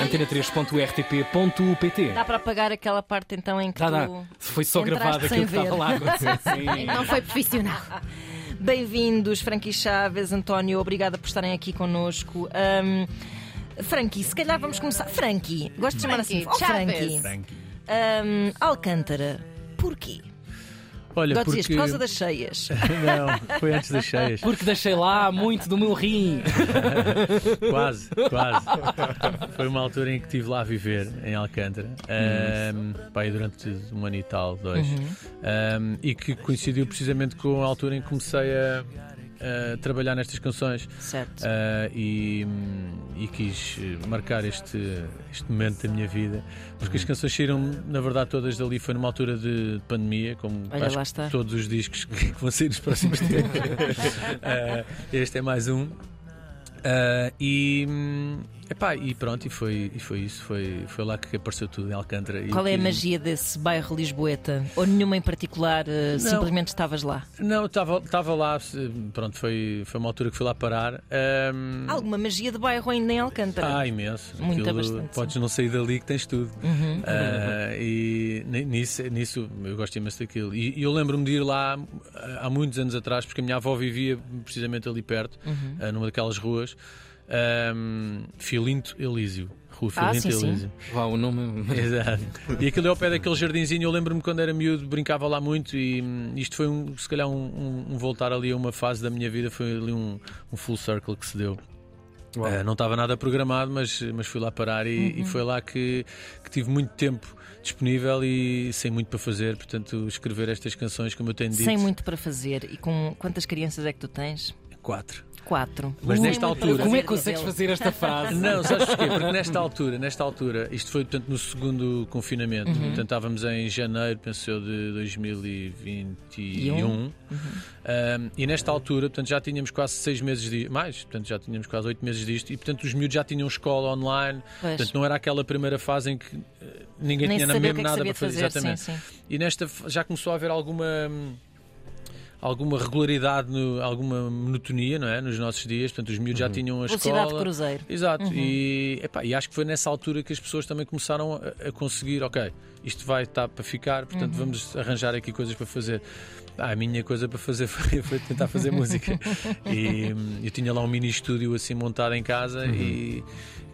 antena3.rtp.pt. Dá para apagar aquela parte então em que Dá, dá. tu... Foi só gravado aquilo que estava lá. Sim. Não foi profissional. Bem-vindos, Frankie Chaves, António, obrigada por estarem aqui connosco. Frankie, se calhar vamos começar. Frankie, gosto de chamar assim. Frankie Oh, Frankie. Chaves. Ahm, Alcântara, porquê? Olha, Agora porque... dizias, por causa das cheias. Não, foi antes das cheias. Porque deixei lá muito do meu rim. Quase, quase. Foi uma altura em que estive lá a viver, em Alcântara. Um, pá, aí durante um ano e tal, dois. Um, e que coincidiu precisamente com a altura em que comecei a, trabalhar nestas canções. certo. Uh, e, e quis eh, marcar este, este momento da minha vida, porque as canções saíram, na verdade, todas dali. Foi numa altura de pandemia, como Olha, lá está. todos os discos que vão sair nos próximos tempos. Uh, este é mais um. Uh, e, hum, epá, e pronto, e foi, e foi isso. Foi, foi lá que apareceu tudo em Alcântara. Qual é a magia desse bairro lisboeta? Ou nenhuma em particular? eh, simplesmente estavas lá? Não, estava lá, pronto, foi, foi uma altura que fui lá parar. Um, Há alguma magia de bairro ainda em Alcântara? Ah, imenso. Muita, Aquilo, bastante, Podes não sair dali que tens tudo. Uhum. Ah, e ni- nisso, nisso eu gosto imenso daquilo. E, eu lembro-me de ir lá ah, há muitos anos atrás, porque a minha avó vivia precisamente ali perto, Uhum. numa daquelas ruas. Um, Filinto Elísio. Rua Ah, Filinto sim, sim. Elísio. Vá, o nome. Exato. E aquilo é ao pé daquele jardinzinho. Eu lembro-me quando era miúdo, brincava lá muito. E hum, isto foi, um, se calhar, um, um- um voltar ali a uma fase da minha vida. Foi ali um, um full circle que se deu. Uh, não estava nada programado, mas, mas fui lá parar e, e foi lá que, que tive muito tempo disponível e sem muito para fazer. Portanto, escrever estas canções, como eu tenho dito, Sem muito para fazer. E com quantas crianças é que tu tens? quatro. Quatro. Mas nesta altura- Como é que consegues fazer esta frase? Não, sabes porquê? Porque nesta altura, nesta altura, isto foi portanto no segundo confinamento, Uhum. portanto estávamos em janeiro, penso eu, de 2021. Uhum. Um, e nesta altura, portanto, já tínhamos quase seis meses de mais, portanto, já tínhamos quase oito meses disto, e portanto os miúdos já tinham escola online, Pois. portanto, não era aquela primeira fase em que eh, ninguém Nem tinha mesmo que é que nada sabia para fazer. fazer. Exatamente. Sim, sim. E nesta já começou a haver alguma hum, alguma regularidade, no- alguma monotonia, não é, nos nossos dias. Portanto, os miúdos já tinham a Velocidade de escola. cruzeiro. Exato, Uhum. e, epá, e acho que foi nessa altura que as pessoas também começaram a, a conseguir, ok, isto vai estar para ficar, portanto Uhum. vamos arranjar aqui coisas para fazer. Ah, a minha coisa para fazer foi, foi tentar fazer música. E eu tinha lá um mini estúdio assim montado em casa e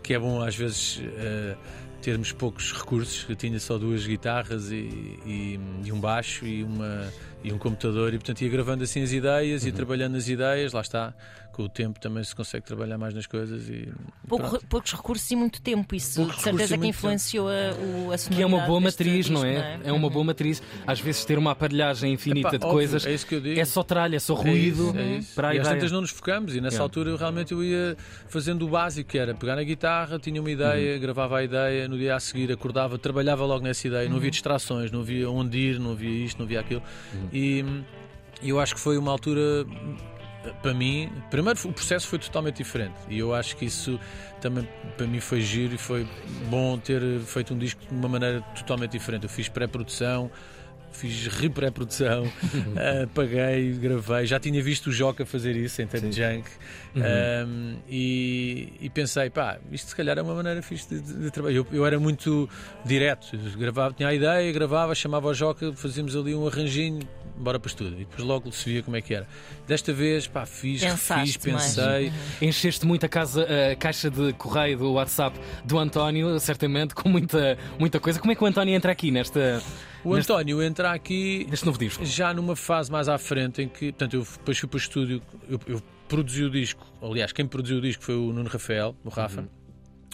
que é bom às vezes eh, termos poucos recursos. Eu tinha só duas guitarras e, e- e um baixo e, uma, e um computador e portanto ia gravando assim as ideias, ia trabalhando as ideias, lá está. Com o tempo também se consegue trabalhar mais nas coisas e Pouco- poucos recursos e muito tempo. Isso de certeza que influenciou a, o, a Que é uma boa matriz, não disco, é? É uma boa matriz. Às vezes ter uma aparelhagem infinita Epá, de óbvio, coisas é isso que eu digo. é só tralha, é só É ruído isso, é isso. para a e às ideia. tantas não nos focamos e nessa Yeah. altura eu realmente eu ia fazendo o básico que era pegar na guitarra, tinha uma Uhum. ideia, gravava a ideia, no dia a seguir acordava, trabalhava logo nessa ideia, não havia Uhum. distrações, não havia onde ir, não havia isto, não havia aquilo. Uhum. E eu acho que foi uma altura para mim, primeiro o processo foi totalmente diferente e eu acho que isso também para mim foi giro e foi bom ter feito um disco de uma maneira totalmente diferente. Eu fiz pré-produção, fiz repré-produção, eh, paguei, gravei, já tinha visto o Joca fazer isso em Tank Junk um, e, e pensei, pá, isto se calhar é uma maneira fixe de, de, de trabalhar. Eu, eu era muito direto, eu gravava, tinha a ideia, gravava, chamava o Joca, fazíamos ali um arranjinho, bora para o estúdio e depois logo se via como é que era. Desta vez, pá, fiz, Pensaste fiz, mais. pensei. Encheste muito a, casa, a caixa de correio do WhatsApp do António, certamente, com muita, muita coisa. Como é que o António entra aqui nesta, O neste, António entra aqui neste novo disco? já numa fase mais à frente em que, portanto, eu depois fui para o estúdio, eu, eu produzi o disco, aliás, quem produziu o disco foi o Nuno Rafael, o Rafa.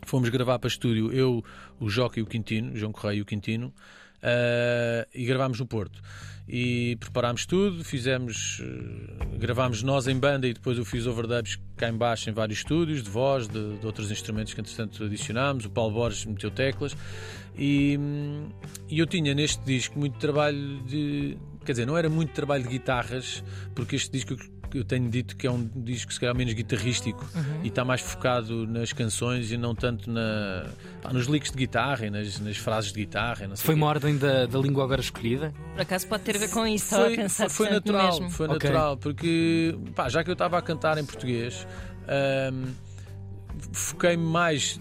Fomos gravar para estúdio, eu, o Joca e o Quintino, o João Correia e o Quintino, ah, e gravámos no Porto. E preparámos tudo, fizemos, eh, gravámos nós em banda e depois eu fiz overdubs cá em baixo em vários estúdios, de voz, de, de outros instrumentos que entretanto adicionámos, o Paulo Borges meteu teclas e, hum, e eu tinha neste disco muito trabalho de. Quer dizer, não era muito trabalho de guitarras, porque este disco que eu tenho dito que é um disco se calhar menos guitarrístico e está mais focado nas canções e não tanto na, pá, nos licks de guitarra e nas, nas frases de guitarra. e não sei Foi uma ordem da, da língua agora escolhida? Por acaso pode ter a ver com isso. Estava a Foi, pensar foi, foi natural, mesmo. foi Ok. natural, porque pá, já que eu estava a cantar em português, ahm, foquei-me mais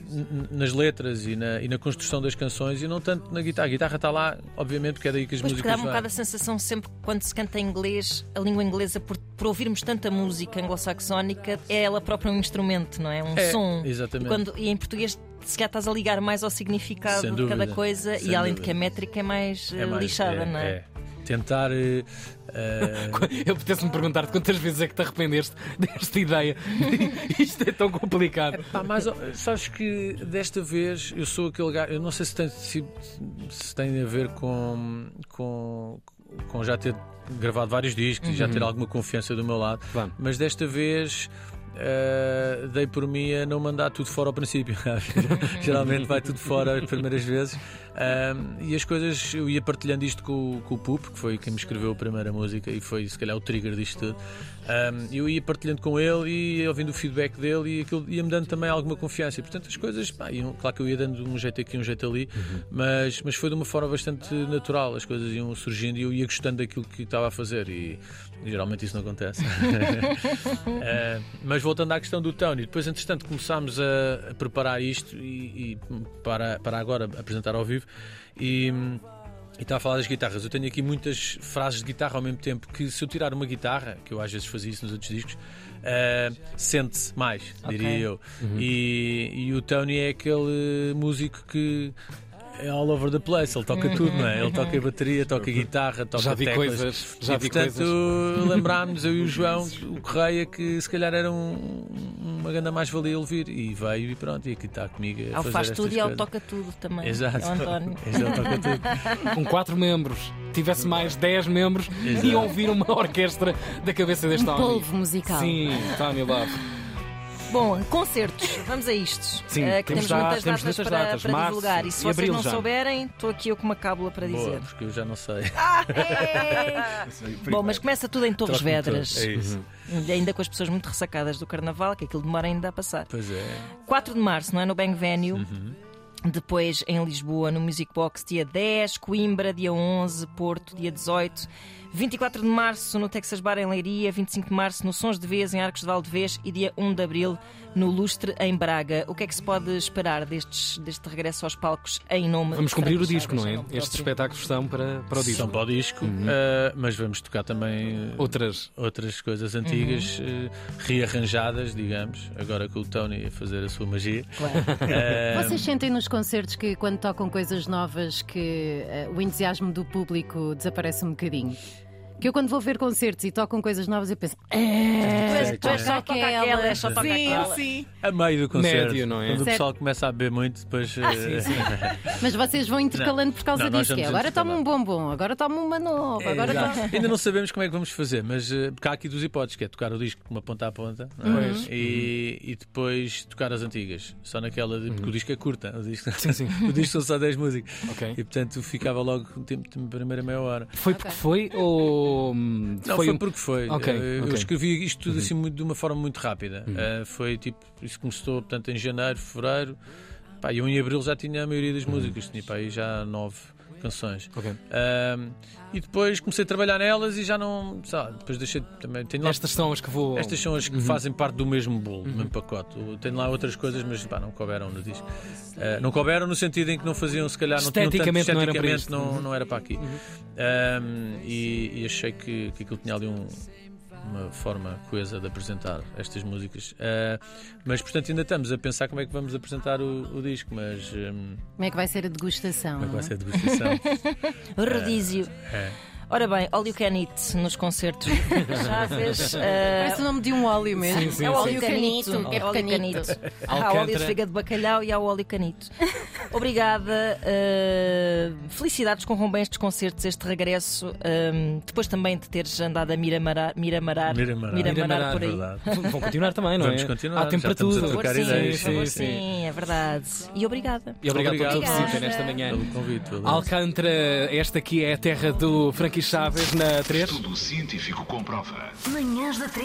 nas letras e na, e na, construção das canções e não tanto na guitarra. A guitarra está lá, obviamente, porque é daí que as pois músicas. Mas dá um bocado a sensação sempre quando se canta em inglês, a língua inglesa, por, por ouvirmos tanta música anglo-saxónica, é ela própria um instrumento, não é? Um é, som. Exatamente. E, quando, e em português se calhar estás a ligar mais ao significado Sem de dúvida, cada coisa e além dúvida. de que a métrica é mais, É eh, mais- lixada, é- não é? é. Tentar. eh, Eu apetece-me perguntar-te quantas vezes é que te arrependeste desta ideia. Isto é tão complicado. Pá, mas sabes que desta vez eu sou aquele gajo. Eu não sei se tem, se, se tem a ver com, com, com já ter gravado vários discos e já ter alguma confiança do meu lado, mas desta vez. Eh, dei por mim a não mandar tudo fora ao princípio. Geralmente vai tudo fora as primeiras vezes. Ahm, e as coisas, eu ia partilhando isto com, com o Pup, que foi quem me escreveu a primeira música e foi se calhar o trigger disto tudo. Ahm, eu ia partilhando com ele e ouvindo o feedback dele e aquilo ia-me dando também alguma confiança. Portanto as coisas, pá, iam- claro que eu ia dando um jeito aqui, um jeito ali, mas, mas foi de uma forma bastante natural. As coisas iam surgindo e eu ia gostando daquilo que estava a fazer. E, geralmente isso não acontece. Ah, mas voltando à questão do Tony, depois entretanto começámos a, preparar isto e, e para, para agora apresentar ao vivo e, e estava a falar das guitarras. Eu tenho aqui muitas frases de guitarra ao mesmo tempo que se eu tirar uma guitarra, que eu às vezes fazia isso nos outros discos, ah, sente-se mais, diria Ok. eu. E, e o Tony é aquele músico que é all over the place, ele toca tudo, não é? Ele toca a bateria, toca a guitarra, toca Já vi teclas. coisas, já e, vi portanto, coisas. lembrámos, eu e o João, o Correia, que se calhar era um- uma grande mais-valia ele vir. E veio e pronto, e aqui está comigo. A Ele fazer faz tudo e ele toca tudo também. Exato. É o António. Ele toca tudo. Com quatro membros, tivesse mais 10 membros, Exato. e ouvir uma orquestra da cabeça deste Um homem. polvo musical. Sim, Tony Love. Bom, concertos, vamos a isto. Sim, que temos temos, já- muitas temos datas para, datas, para março divulgar. E se e vocês não já. souberem, estou aqui eu com uma cábula para Boa, dizer. porque eu já não sei. Bom, mas começa tudo em Torres todo. Vedras. É isso. Ainda com as pessoas muito ressacadas do carnaval, que aquilo demora ainda a passar. Pois é. 4 de março, não é? No Bang Venue. Uhum. Depois em Lisboa, no Music Box, dia 10, Coimbra, dia 11, Porto, dia 18. 24 de março no Texas Bar em Leiria, 25 de março no Sons de Vez em Arcos de Valdevez e dia 1 de abril no Lustre em Braga. O que é que se pode esperar destes, deste regresso aos palcos em nome Vamos cumprir o disco, não é? Estes espetáculos são para, para o disco. São para o disco, Uhum. eh, mas vamos tocar também eh, Outras. outras coisas antigas, Uhum. eh, rearranjadas, digamos, agora com o Tony a fazer a sua magia. Claro. Vocês sentem nos concertos que quando tocam coisas novas que o entusiasmo do público desaparece um bocadinho? Que eu quando vou ver concertos e tocam coisas novas eu penso Tu és, tu és só Toca toca aquela. és só toca Sim, aquela. sim. a meio do concerto, Médio, não é? quando o pessoal começa a beber muito, depois. eh, Mas vocês vão intercalando por causa Não, disso. Que é, agora toma um bombom, agora toma uma nova, agora toma... Ainda não sabemos como é que vamos fazer, mas eh, porque há aqui duas hipóteses, que é tocar o disco de uma ponta a ponta não é? Pois. e, e depois tocar as antigas. Só naquela de, porque o disco é curta. O disco, Sim, sim. o disco são só 10 músicas. Ok. E portanto ficava logo o tempo de primeira meia hora. Foi porque foi ou. Hum, Não, foi, um- porque foi. Ok, Eh, Eu ok. Uhum. escrevi isto tudo assim muito- de uma forma muito rápida. Eh, foi tipo, isso começou portanto, em janeiro, fevereiro. Pá, eu em abril já tinha a maioria das músicas, tinha pá, aí já nove canções. Ok. Ahm, e depois comecei a trabalhar nelas e já não. lá, depois deixei também. Tenho lá, Estas são as que vou. estas são as que fazem parte do mesmo bolo, do mesmo pacote. Tenho lá outras coisas, mas pá, não couberam no disco. Ah, não couberam no sentido em que não faziam, se calhar, não tinham tanto- Esteticamente não eram para esteticamente não, não era para aqui. Ahm, e, e achei que, que aquilo tinha ali um- uma forma coesa de apresentar estas músicas. Ah, mas portanto ainda estamos a pensar como é que vamos apresentar o, o disco, mas hum, Como é que vai ser a degustação? como é que vai é? ser a degustação? Rodízio. É. Ora bem, All You Can Eat nos concertos. Já fez. eh, Parece o nome de um óleo mesmo. Sim, sim, é o óleo canito, que é óleo canito. Há óleo de fígado de bacalhau e há o óleo canito. Obrigada. eh, felicidades com bem estes concertos, este regresso. eh, depois também de teres andado a miramarar, miramarar, Miramarar. miramarar por aí. Verdade. Vão continuar também, não Vamos é? continuar, Há tempo para tudo. Por favor, sim, favor, sim, sim. sim, é verdade. E obrigada. E obrigado pela tua visita nesta manhã. Pelo convite. Alcântara, esta aqui é a terra do Frankie Chaves na 3. Estudo científico comprova. Manhãs da